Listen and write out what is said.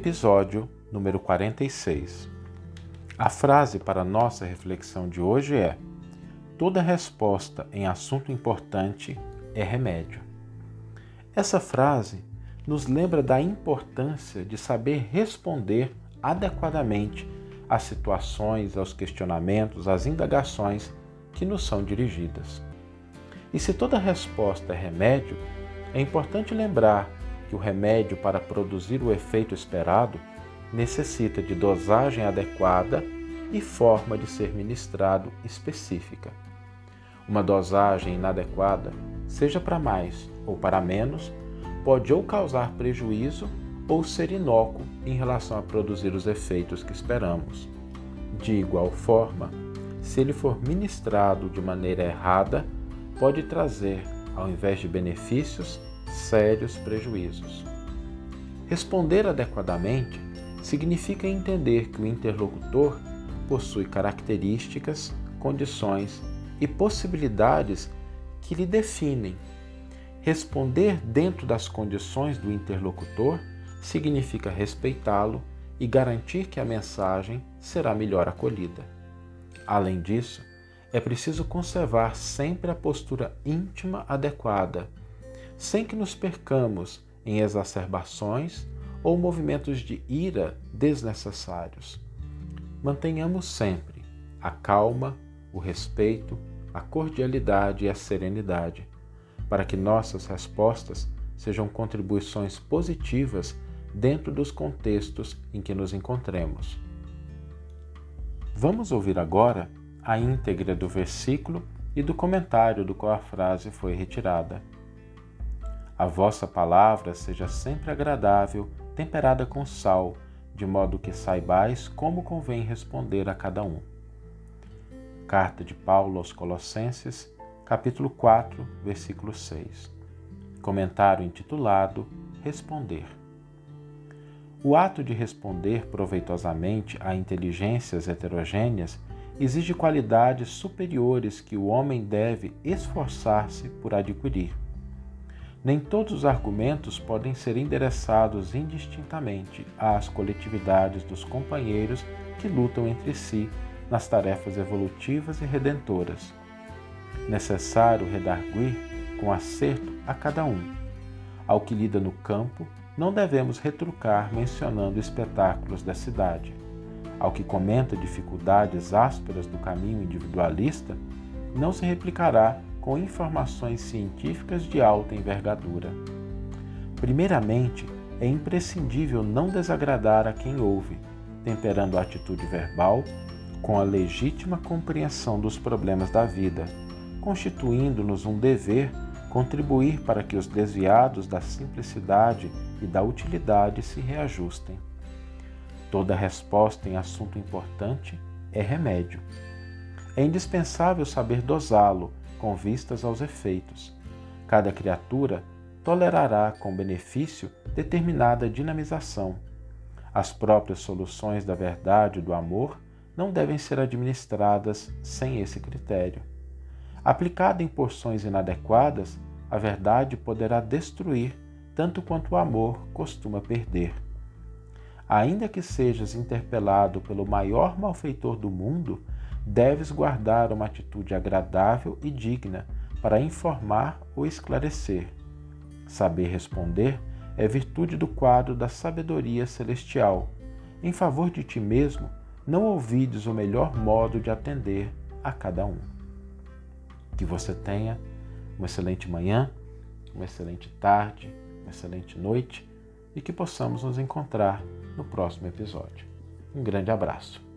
Episódio número 46. A frase para nossa reflexão de hoje é: Toda resposta em assunto importante é remédio. Essa frase nos lembra da importância de saber responder adequadamente às situações, aos questionamentos, às indagações que nos são dirigidas. E se toda resposta é remédio, é importante lembrar que o remédio, para produzir o efeito esperado, necessita de dosagem adequada e forma de ser ministrado específica. Uma dosagem inadequada, seja para mais ou para menos, pode ou causar prejuízo ou ser inócuo em relação a produzir os efeitos que esperamos. De igual forma, se ele for ministrado de maneira errada, pode trazer, ao invés de benefícios, sérios prejuízos. Responder adequadamente significa entender que o interlocutor possui características, condições e possibilidades que lhe definem. Responder dentro das condições do interlocutor significa respeitá-lo e garantir que a mensagem será melhor acolhida. Além disso, é preciso conservar sempre a postura íntima adequada, sem que nos percamos em exacerbações ou movimentos de ira desnecessários. Mantenhamos sempre a calma, o respeito, a cordialidade e a serenidade, para que nossas respostas sejam contribuições positivas dentro dos contextos em que nos encontremos. Vamos ouvir agora a íntegra do versículo e do comentário do qual a frase foi retirada. A vossa palavra seja sempre agradável, temperada com sal, de modo que saibais como convém responder a cada um. Carta de Paulo aos Colossenses, capítulo 4, versículo 6. Comentário intitulado Responder. O ato de responder proveitosamente a inteligências heterogêneas exige qualidades superiores que o homem deve esforçar-se por adquirir nem todos os argumentos podem ser endereçados indistintamente às coletividades dos companheiros que lutam entre si nas tarefas evolutivas e redentoras. Necessário redarguir com acerto a cada um. Ao que lida no campo, não devemos retrucar mencionando espetáculos da cidade. Ao que comenta dificuldades ásperas do caminho individualista, não se replicará com informações científicas de alta envergadura. Primeiramente, é imprescindível não desagradar a quem ouve, temperando a atitude verbal com a legítima compreensão dos problemas da vida, constituindo-nos um dever contribuir para que os desviados da simplicidade e da utilidade se reajustem. Toda resposta em assunto importante é remédio. É indispensável saber dosá-lo com vistas aos efeitos. Cada criatura tolerará com benefício determinada dinamização. As próprias soluções da verdade e do amor não devem ser administradas sem esse critério. Aplicada em porções inadequadas, a verdade poderá destruir tanto quanto o amor costuma perder. Ainda que sejas interpelado pelo maior malfeitor do mundo, deves guardar uma atitude agradável e digna para informar ou esclarecer. Saber responder é virtude do quadro da sabedoria celestial. Em favor de ti mesmo, não ouvides o melhor modo de atender a cada um. Que você tenha uma excelente manhã, uma excelente tarde, uma excelente noite e que possamos nos encontrar no próximo episódio. Um grande abraço.